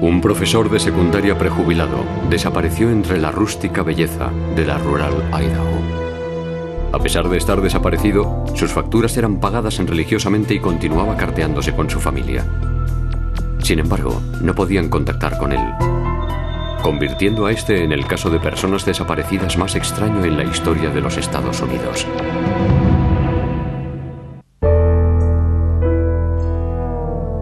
Un profesor de secundaria prejubilado desapareció entre la rústica belleza de la rural Idaho. A pesar de estar desaparecido, sus facturas eran pagadas religiosamente y continuaba carteándose con su familia. Sin embargo, no podían contactar con él, convirtiendo a este en el caso de personas desaparecidas más extraño en la historia de los Estados Unidos.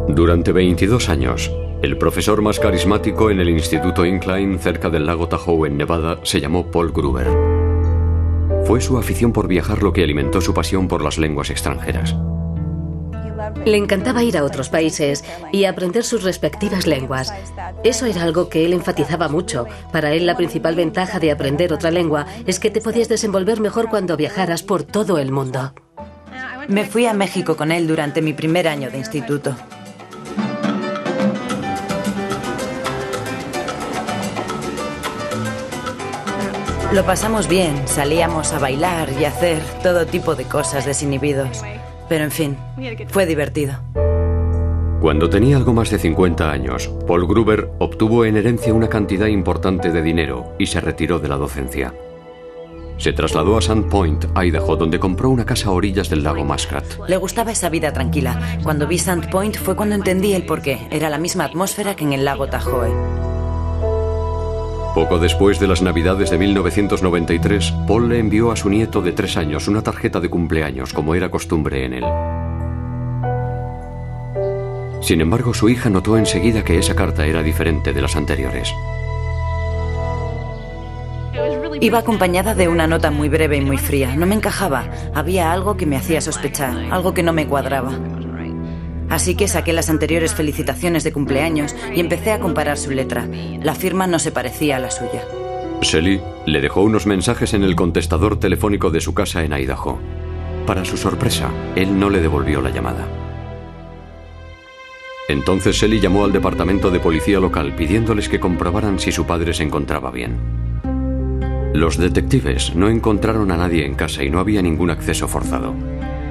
Durante 22 años, el profesor más carismático en el Instituto Incline cerca del lago Tahoe en Nevada se llamó Paul Gruber. Fue su afición por viajar lo que alimentó su pasión por las lenguas extranjeras. Le encantaba ir a otros países y aprender sus respectivas lenguas. Eso era algo que él enfatizaba mucho. Para él la principal ventaja de aprender otra lengua es que te podías desenvolver mejor cuando viajaras por todo el mundo. Me fui a México con él durante mi primer año de instituto. Lo pasamos bien, salíamos a bailar y hacer todo tipo de cosas desinhibidos. Pero en fin, fue divertido. Cuando tenía algo más de 50 años, Paul Gruber obtuvo en herencia una cantidad importante de dinero y se retiró de la docencia. Se trasladó a Sandpoint, Idaho, donde compró una casa a orillas del lago Muskrat. Le gustaba esa vida tranquila. Cuando vi Sandpoint fue cuando entendí el porqué. Era la misma atmósfera que en el lago Tahoe. Poco después de las Navidades de 1993, Paul le envió a su nieto de tres años una tarjeta de cumpleaños, como era costumbre en él. Sin embargo, su hija notó enseguida que esa carta era diferente de las anteriores. Iba acompañada de una nota muy breve y muy fría. No me encajaba. Había algo que me hacía sospechar, algo que no me cuadraba. Así que saqué las anteriores felicitaciones de cumpleaños y empecé a comparar su letra. La firma no se parecía a la suya. Shelly le dejó unos mensajes en el contestador telefónico de su casa en Idaho. Para su sorpresa, él no le devolvió la llamada. Entonces Shelly llamó al departamento de policía local pidiéndoles que comprobaran si su padre se encontraba bien. Los detectives no encontraron a nadie en casa y no había ningún acceso forzado.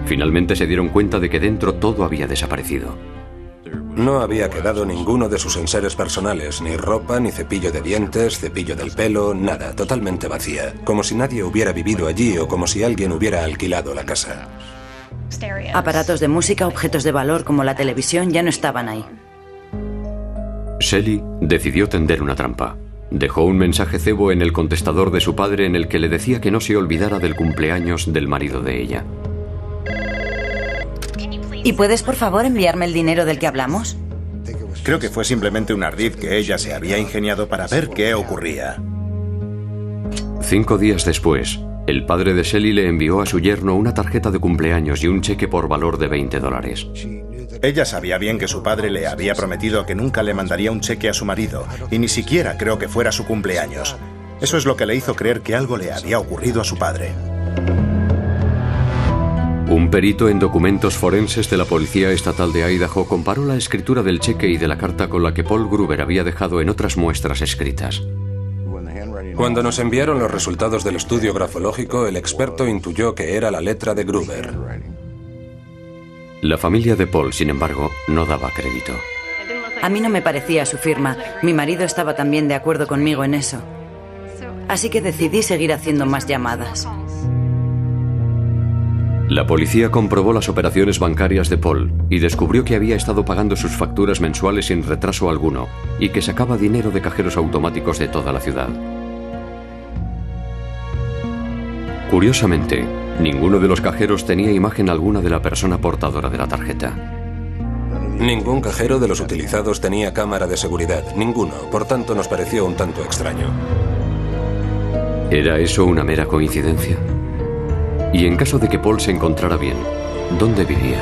Finalmente se dieron cuenta de que dentro todo había desaparecido. No había quedado ninguno de sus enseres personales, ni ropa, ni cepillo de dientes, cepillo del pelo, nada, totalmente vacía, como si nadie hubiera vivido allí o como si alguien hubiera alquilado la casa. Aparatos de música, objetos de valor como la televisión ya no estaban ahí. Shelly decidió tender una trampa. Dejó un mensaje cebo en el contestador de su padre en el que le decía que no se olvidara del cumpleaños del marido de ella. ¿Y puedes, por favor, enviarme el dinero del que hablamos? Creo que fue simplemente un ardid que ella se había ingeniado para ver qué ocurría. Cinco días después, el padre de Shelly le envió a su yerno una tarjeta de cumpleaños y un cheque por valor de 20 dólares. Ella sabía bien que su padre le había prometido que nunca le mandaría un cheque a su marido, y ni siquiera creo que fuera su cumpleaños. Eso es lo que le hizo creer que algo le había ocurrido a su padre. Un perito en documentos forenses de la Policía Estatal de Idaho comparó la escritura del cheque y de la carta con la que Paul Gruber había dejado en otras muestras escritas. Cuando nos enviaron los resultados del estudio grafológico, el experto intuyó que era la letra de Gruber. La familia de Paul, sin embargo, no daba crédito. A mí no me parecía su firma. Mi marido estaba también de acuerdo conmigo en eso. Así que decidí seguir haciendo más llamadas. La policía comprobó las operaciones bancarias de Paul y descubrió que había estado pagando sus facturas mensuales sin retraso alguno y que sacaba dinero de cajeros automáticos de toda la ciudad. Curiosamente, ninguno de los cajeros tenía imagen alguna de la persona portadora de la tarjeta. Ningún cajero de los utilizados tenía cámara de seguridad, ninguno, por tanto nos pareció un tanto extraño. ¿Era eso una mera coincidencia? Y en caso de que Paul se encontrara bien, ¿dónde vivía?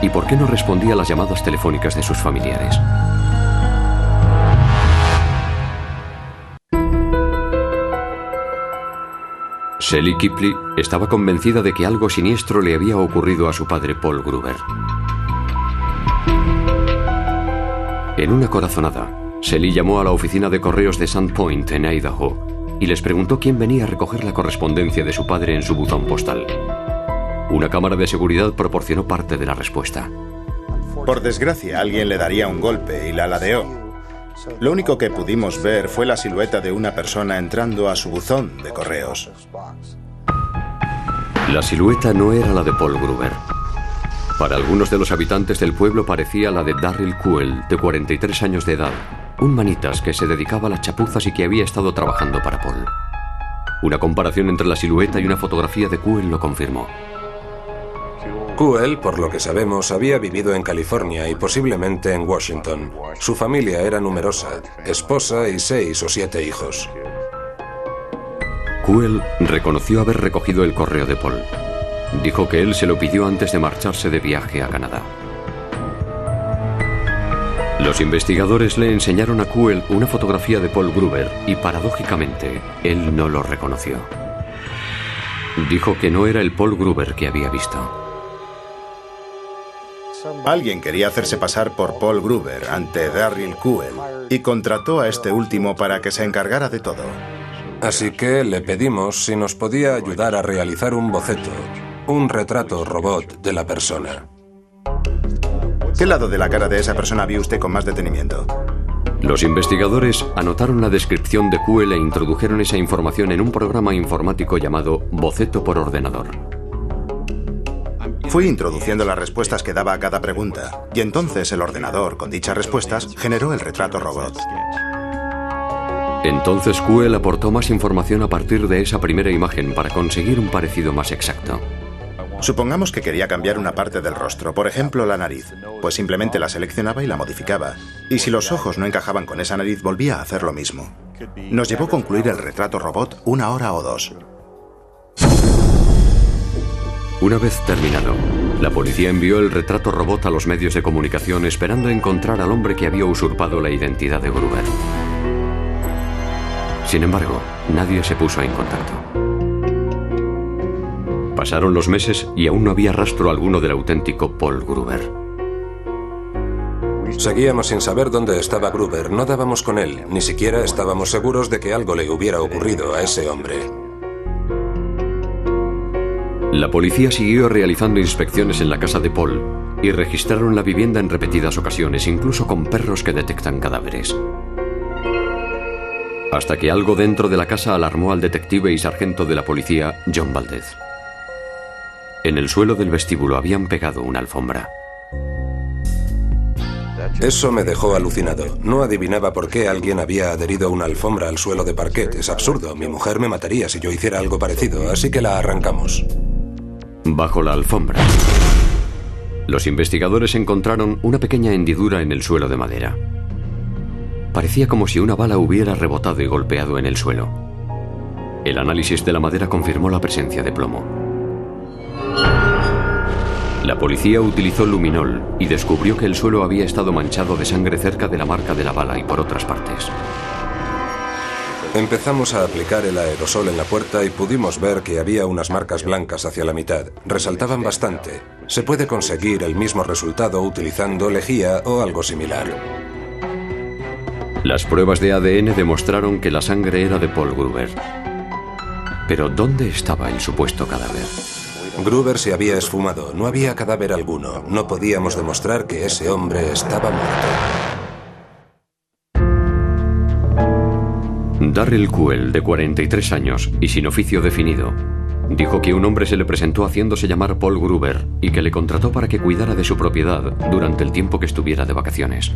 ¿Y por qué no respondía a las llamadas telefónicas de sus familiares? Shelly Kipley estaba convencida de que algo siniestro le había ocurrido a su padre Paul Gruber. En una corazonada, Shelly llamó a la oficina de correos de Sandpoint en Idaho y les preguntó quién venía a recoger la correspondencia de su padre en su buzón postal. Una cámara de seguridad proporcionó parte de la respuesta. Por desgracia, alguien le daría un golpe y la ladeó. Lo único que pudimos ver fue la silueta de una persona entrando a su buzón de correos. La silueta no era la de Paul Gruber. Para algunos de los habitantes del pueblo parecía la de Darryl Kuhl, de 43 años de edad, un manitas que se dedicaba a las chapuzas y que había estado trabajando para Paul. Una comparación entre la silueta y una fotografía de Kuhl lo confirmó. Kuhl, por lo que sabemos, había vivido en California y posiblemente en Washington. Su familia era numerosa, esposa y seis o siete hijos. Kuhl reconoció haber recogido el correo de Paul. Dijo que él se lo pidió antes de marcharse de viaje a Canadá. Los investigadores le enseñaron a Kuhl una fotografía de Paul Gruber y paradójicamente él no lo reconoció. Dijo que no era el Paul Gruber que había visto. Alguien quería hacerse pasar por Paul Gruber ante Darryl Kuhl y contrató a este último para que se encargara de todo. Así que le pedimos si nos podía ayudar a realizar un boceto, un retrato robot de la persona. ¿Qué lado de la cara de esa persona vio usted con más detenimiento? Los investigadores anotaron la descripción de Kuhl e introdujeron esa información en un programa informático llamado Boceto por ordenador. Fui introduciendo las respuestas que daba a cada pregunta, y entonces el ordenador, con dichas respuestas, generó el retrato robot. Entonces Kuhl aportó más información a partir de esa primera imagen para conseguir un parecido más exacto. Supongamos que quería cambiar una parte del rostro, por ejemplo la nariz, pues simplemente la seleccionaba y la modificaba. Y si los ojos no encajaban con esa nariz, volvía a hacer lo mismo. Nos llevó a concluir el retrato robot una hora o dos. Una vez terminado, la policía envió el retrato robot a los medios de comunicación esperando encontrar al hombre que había usurpado la identidad de Gruber. Sin embargo, nadie se puso en contacto. Pasaron los meses y aún no había rastro alguno del auténtico Paul Gruber. Seguíamos sin saber dónde estaba Gruber, no dábamos con él, ni siquiera estábamos seguros de que algo le hubiera ocurrido a ese hombre. La policía siguió realizando inspecciones en la casa de Paul y registraron la vivienda en repetidas ocasiones, incluso con perros que detectan cadáveres. Hasta que algo dentro de la casa alarmó al detective y sargento de la policía, John Valdez. En el suelo del vestíbulo habían pegado una alfombra. Eso me dejó alucinado. No adivinaba por qué alguien había adherido una alfombra al suelo de parquet. Es absurdo. Mi mujer me mataría si yo hiciera algo parecido, así que la arrancamos. Bajo la alfombra, los investigadores encontraron una pequeña hendidura en el suelo de madera. Parecía como si una bala hubiera rebotado y golpeado en el suelo. El análisis de la madera confirmó la presencia de plomo. La policía utilizó luminol y descubrió que el suelo había estado manchado de sangre cerca de la marca de la bala y por otras partes. Empezamos a aplicar el aerosol en la puerta y pudimos ver que había unas marcas blancas hacia la mitad. Resaltaban bastante. Se puede conseguir el mismo resultado utilizando lejía o algo similar. Las pruebas de ADN demostraron que la sangre era de Paul Gruber. Pero ¿dónde estaba el supuesto cadáver? Gruber se había esfumado. No había cadáver alguno. No podíamos demostrar que ese hombre estaba muerto. Darryl Kuhl, de 43 años y sin oficio definido, dijo que un hombre se le presentó haciéndose llamar Paul Gruber y que le contrató para que cuidara de su propiedad durante el tiempo que estuviera de vacaciones.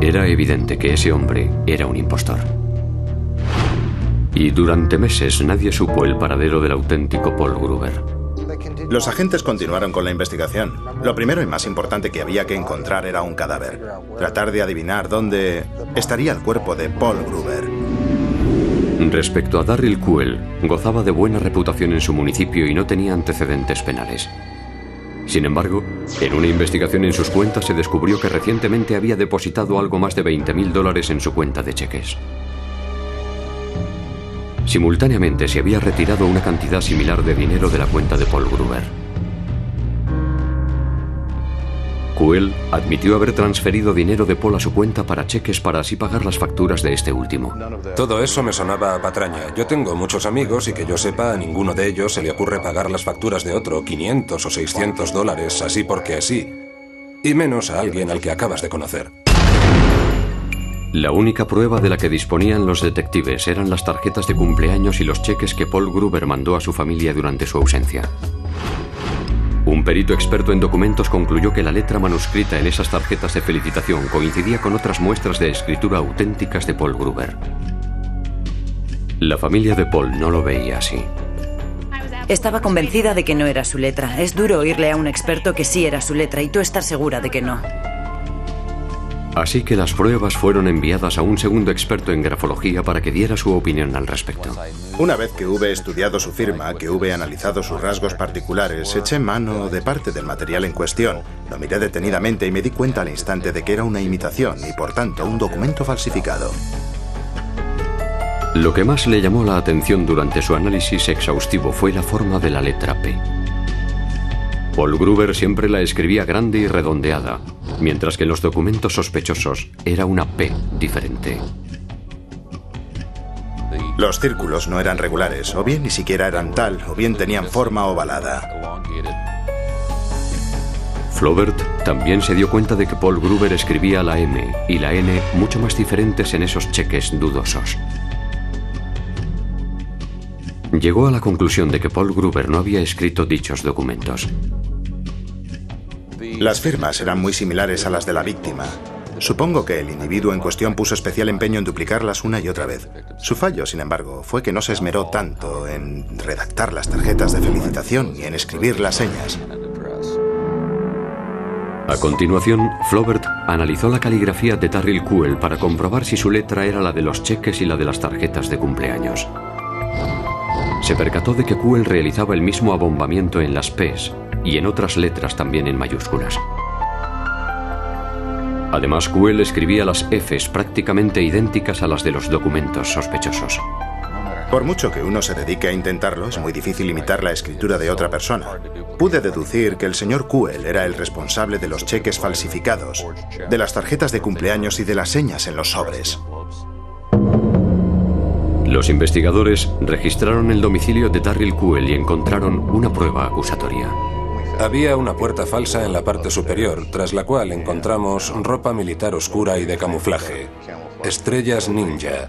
Era evidente que ese hombre era un impostor. Y durante meses nadie supo el paradero del auténtico Paul Gruber. Los agentes continuaron con la investigación. Lo primero y más importante que había que encontrar era un cadáver. Tratar de adivinar dónde estaría el cuerpo de Paul Gruber. Respecto a Darryl Kuhl, gozaba de buena reputación en su municipio y no tenía antecedentes penales. Sin embargo, en una investigación en sus cuentas se descubrió que recientemente había depositado algo más de 20 mil dólares en su cuenta de cheques. Simultáneamente se había retirado una cantidad similar de dinero de la cuenta de Paul Gruber. Kuhl admitió haber transferido dinero de Paul a su cuenta para cheques para así pagar las facturas de este último. Todo eso me sonaba a patraña. Yo tengo muchos amigos y que yo sepa a ninguno de ellos se le ocurre pagar las facturas de otro, 500 o 600 dólares, así porque así. Y menos a alguien al que acabas de conocer. La única prueba de la que disponían los detectives eran las tarjetas de cumpleaños y los cheques que Paul Gruber mandó a su familia durante su ausencia. Un perito experto en documentos concluyó que la letra manuscrita en esas tarjetas de felicitación coincidía con otras muestras de escritura auténticas de Paul Gruber. La familia de Paul no lo veía así. Estaba convencida de que no era su letra. Es duro oírle a un experto que sí era su letra y tú estar segura de que no. Así que las pruebas fueron enviadas a un segundo experto en grafología para que diera su opinión al respecto. Una vez que hube estudiado su firma, que hube analizado sus rasgos particulares, eché mano de parte del material en cuestión. Lo miré detenidamente y me di cuenta al instante de que era una imitación y por tanto un documento falsificado. Lo que más le llamó la atención durante su análisis exhaustivo fue la forma de la letra P. Paul Gruber siempre la escribía grande y redondeada, mientras que en los documentos sospechosos era una P diferente. Los círculos no eran regulares, o bien ni siquiera eran tal, o bien tenían forma ovalada. Flaubert también se dio cuenta de que Paul Gruber escribía la M y la N mucho más diferentes en esos cheques dudosos. Llegó a la conclusión de que Paul Gruber no había escrito dichos documentos. Las firmas eran muy similares a las de la víctima. Supongo que el individuo en cuestión puso especial empeño en duplicarlas una y otra vez. Su fallo, sin embargo, fue que no se esmeró tanto en redactar las tarjetas de felicitación y en escribir las señas. A continuación, Flaubert analizó la caligrafía de Darryl Kuhl para comprobar si su letra era la de los cheques y la de las tarjetas de cumpleaños. Se percató de que Kuhl realizaba el mismo abombamiento en las P's y en otras letras también en mayúsculas. Además, Kuhl escribía las F's prácticamente idénticas a las de los documentos sospechosos. Por mucho que uno se dedique a intentarlo, es muy difícil imitar la escritura de otra persona. Pude deducir que el señor Kuhl era el responsable de los cheques falsificados, de las tarjetas de cumpleaños y de las señas en los sobres. Los investigadores registraron el domicilio de Darryl Kuhl y encontraron una prueba acusatoria. Había una puerta falsa en la parte superior, tras la cual encontramos ropa militar oscura y de camuflaje, estrellas ninja,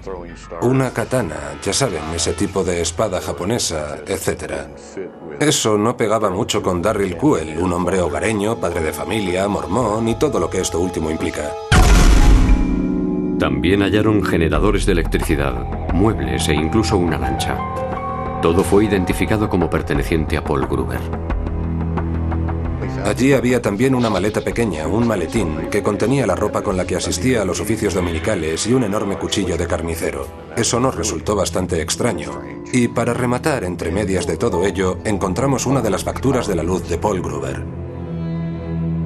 una katana, ya saben, ese tipo de espada japonesa, etc. Eso no pegaba mucho con Darryl Kuhl, un hombre hogareño, padre de familia, mormón y todo lo que esto último implica. También hallaron generadores de electricidad, muebles e incluso una lancha. Todo fue identificado como perteneciente a Paul Gruber. Allí había también una maleta pequeña, un maletín, que contenía la ropa con la que asistía a los oficios dominicales y un enorme cuchillo de carnicero. Eso nos resultó bastante extraño. Y para rematar entre medias de todo ello, encontramos una de las facturas de la luz de Paul Gruber.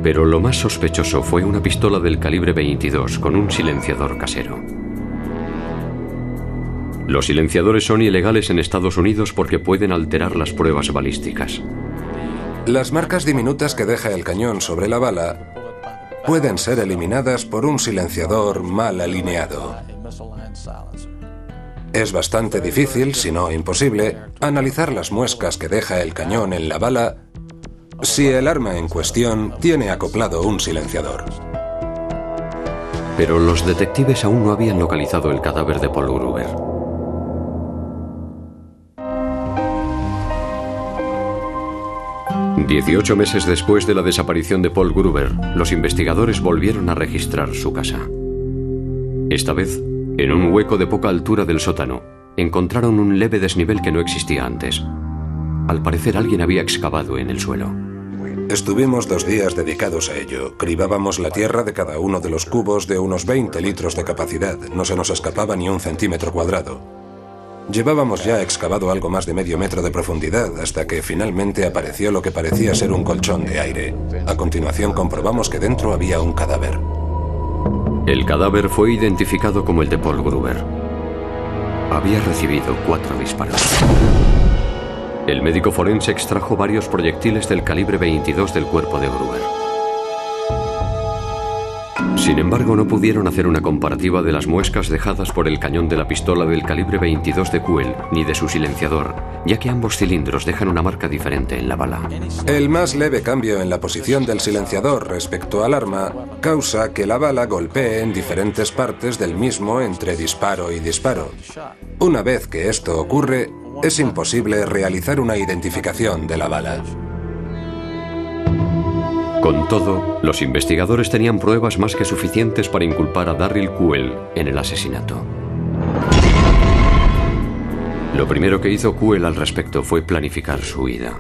Pero lo más sospechoso fue una pistola del calibre 22 con un silenciador casero. Los silenciadores son ilegales en Estados Unidos porque pueden alterar las pruebas balísticas. Las marcas diminutas que deja el cañón sobre la bala pueden ser eliminadas por un silenciador mal alineado. Es bastante difícil, si no imposible, analizar las muescas que deja el cañón en la bala si el arma en cuestión tiene acoplado un silenciador. Pero los detectives aún no habían localizado el cadáver de Paul Gruber. 18 meses después de la desaparición de Paul Gruber, los investigadores volvieron a registrar su casa. Esta vez, en un hueco de poca altura del sótano, encontraron un leve desnivel que no existía antes. Al parecer alguien había excavado en el suelo. Estuvimos dos días dedicados a ello. Cribábamos la tierra de cada uno de los cubos de unos 20 litros de capacidad. No se nos escapaba ni un centímetro cuadrado. Llevábamos ya excavado algo más de medio metro de profundidad hasta que finalmente apareció lo que parecía ser un colchón de aire. A continuación comprobamos que dentro había un cadáver. El cadáver fue identificado como el de Paul Gruber. Había recibido cuatro disparos. El médico forense extrajo varios proyectiles del calibre 22 del cuerpo de Gruber. Sin embargo, no pudieron hacer una comparativa de las muescas dejadas por el cañón de la pistola del calibre 22 de Kuel ni de su silenciador, ya que ambos cilindros dejan una marca diferente en la bala. El más leve cambio en la posición del silenciador respecto al arma causa que la bala golpee en diferentes partes del mismo entre disparo y disparo. Una vez que esto ocurre, es imposible realizar una identificación de la bala. Con todo, los investigadores tenían pruebas más que suficientes para inculpar a Darryl Kuel en el asesinato. Lo primero que hizo Kuel al respecto fue planificar su huida.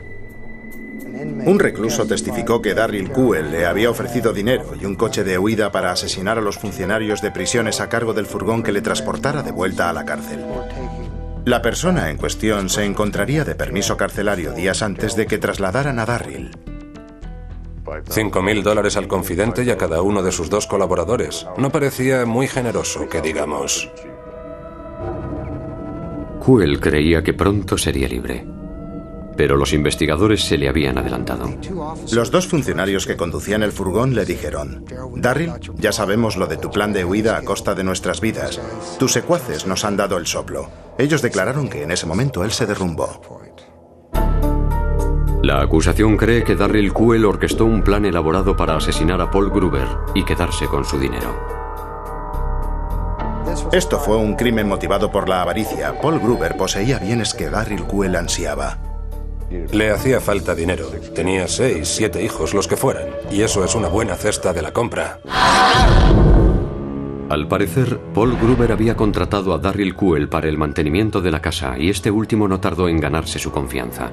Un recluso testificó que Darryl Kuel le había ofrecido dinero y un coche de huida para asesinar a los funcionarios de prisiones a cargo del furgón que le transportara de vuelta a la cárcel. La persona en cuestión se encontraría de permiso carcelario días antes de que trasladaran a Darryl. Cinco mil dólares al confidente y a cada uno de sus dos colaboradores. No parecía muy generoso, que digamos. Kuel creía que pronto sería libre. Pero los investigadores se le habían adelantado. Los dos funcionarios que conducían el furgón le dijeron, Darryl, ya sabemos lo de tu plan de huida a costa de nuestras vidas. Tus secuaces nos han dado el soplo. Ellos declararon que en ese momento él se derrumbó. La acusación cree que Darryl Kuel orquestó un plan elaborado para asesinar a Paul Gruber y quedarse con su dinero. Esto fue un crimen motivado por la avaricia. Paul Gruber poseía bienes que Darryl Kuel ansiaba. Le hacía falta dinero. Tenía seis, siete hijos, los que fueran. Y eso es una buena cesta de la compra. Al parecer, Paul Gruber había contratado a Darryl Kuel para el mantenimiento de la casa y este último no tardó en ganarse su confianza.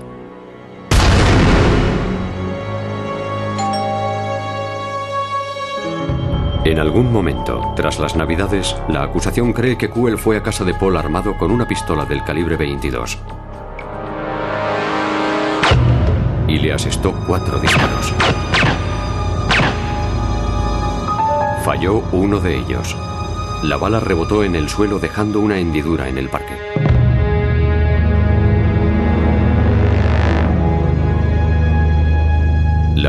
En algún momento, tras las navidades, la acusación cree que Kuel fue a casa de Paul armado con una pistola del calibre 22. Y le asestó cuatro disparos. Falló uno de ellos. La bala rebotó en el suelo dejando una hendidura en el parque.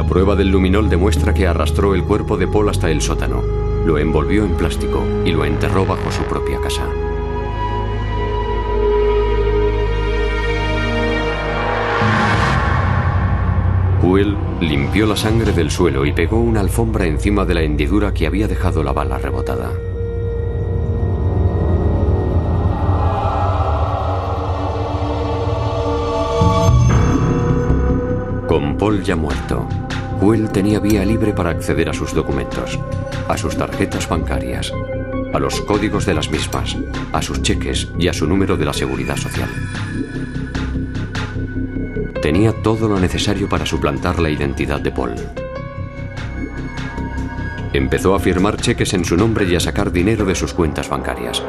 Prueba del luminol demuestra que arrastró el cuerpo de Paul hasta el sótano, lo envolvió en plástico y lo enterró bajo su propia casa. Kuel limpió la sangre del suelo y pegó una alfombra encima de la hendidura que había dejado la bala rebotada. Con Paul ya muerto, Kuel tenía vía libre para acceder a sus documentos, a sus tarjetas bancarias, a los códigos de las mismas, a sus cheques y a su número de la seguridad social. Tenía todo lo necesario para suplantar la identidad de Paul. Empezó a firmar cheques en su nombre y a sacar dinero de sus cuentas bancarias.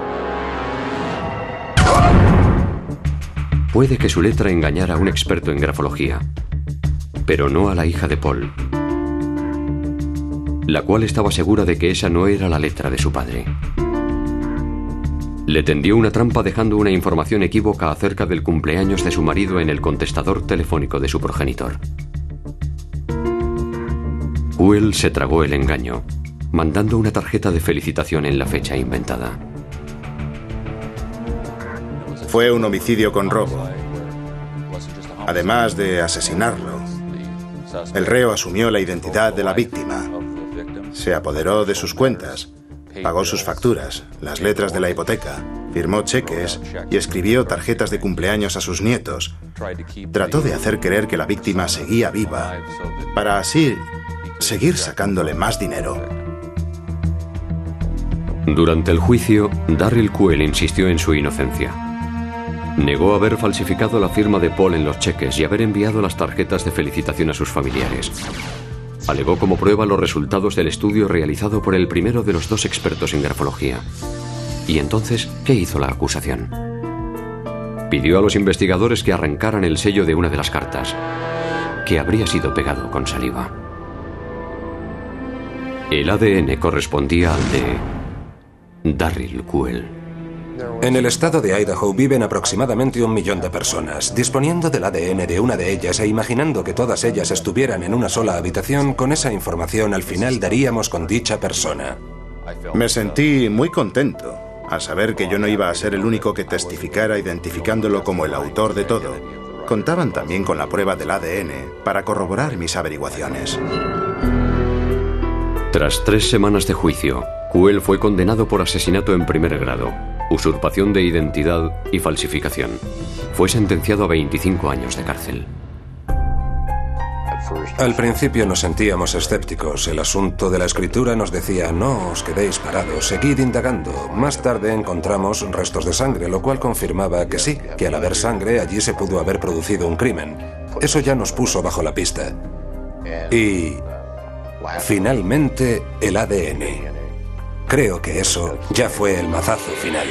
Puede que su letra engañara a un experto en grafología, pero no a la hija de Paul, la cual estaba segura de que esa no era la letra de su padre. Le tendió una trampa dejando una información equívoca acerca del cumpleaños de su marido en el contestador telefónico de su progenitor. Will se tragó el engaño, mandando una tarjeta de felicitación en la fecha inventada. Fue un homicidio con robo. Además de asesinarlo, el reo asumió la identidad de la víctima. Se apoderó de sus cuentas, pagó sus facturas, las letras de la hipoteca, firmó cheques y escribió tarjetas de cumpleaños a sus nietos. Trató de hacer creer que la víctima seguía viva, para así seguir sacándole más dinero. Durante el juicio, Darryl Kuel insistió en su inocencia. Negó haber falsificado la firma de Paul en los cheques y haber enviado las tarjetas de felicitación a sus familiares. Alegó como prueba los resultados del estudio realizado por el primero de los dos expertos en grafología. ¿Y entonces qué hizo la acusación? Pidió a los investigadores que arrancaran el sello de una de las cartas, que habría sido pegado con saliva. El ADN correspondía al de Darryl Kuel. En el estado de Idaho viven aproximadamente un millón de personas. Disponiendo del ADN de una de ellas e imaginando que todas ellas estuvieran en una sola habitación, con esa información al final daríamos con dicha persona. Me sentí muy contento a saber que yo no iba a ser el único que testificara identificándolo como el autor de todo. Contaban también con la prueba del ADN para corroborar mis averiguaciones. Tras tres semanas de juicio, Kuel fue condenado por asesinato en primer grado, usurpación de identidad y falsificación. Fue sentenciado a 25 años de cárcel. Al principio nos sentíamos escépticos. El asunto de la escritura nos decía, no os quedéis parados, seguid indagando. Más tarde encontramos restos de sangre, lo cual confirmaba que sí, que al haber sangre allí se pudo haber producido un crimen. Eso ya nos puso bajo la pista. Y Finalmente, el ADN. Creo que eso ya fue el mazazo final.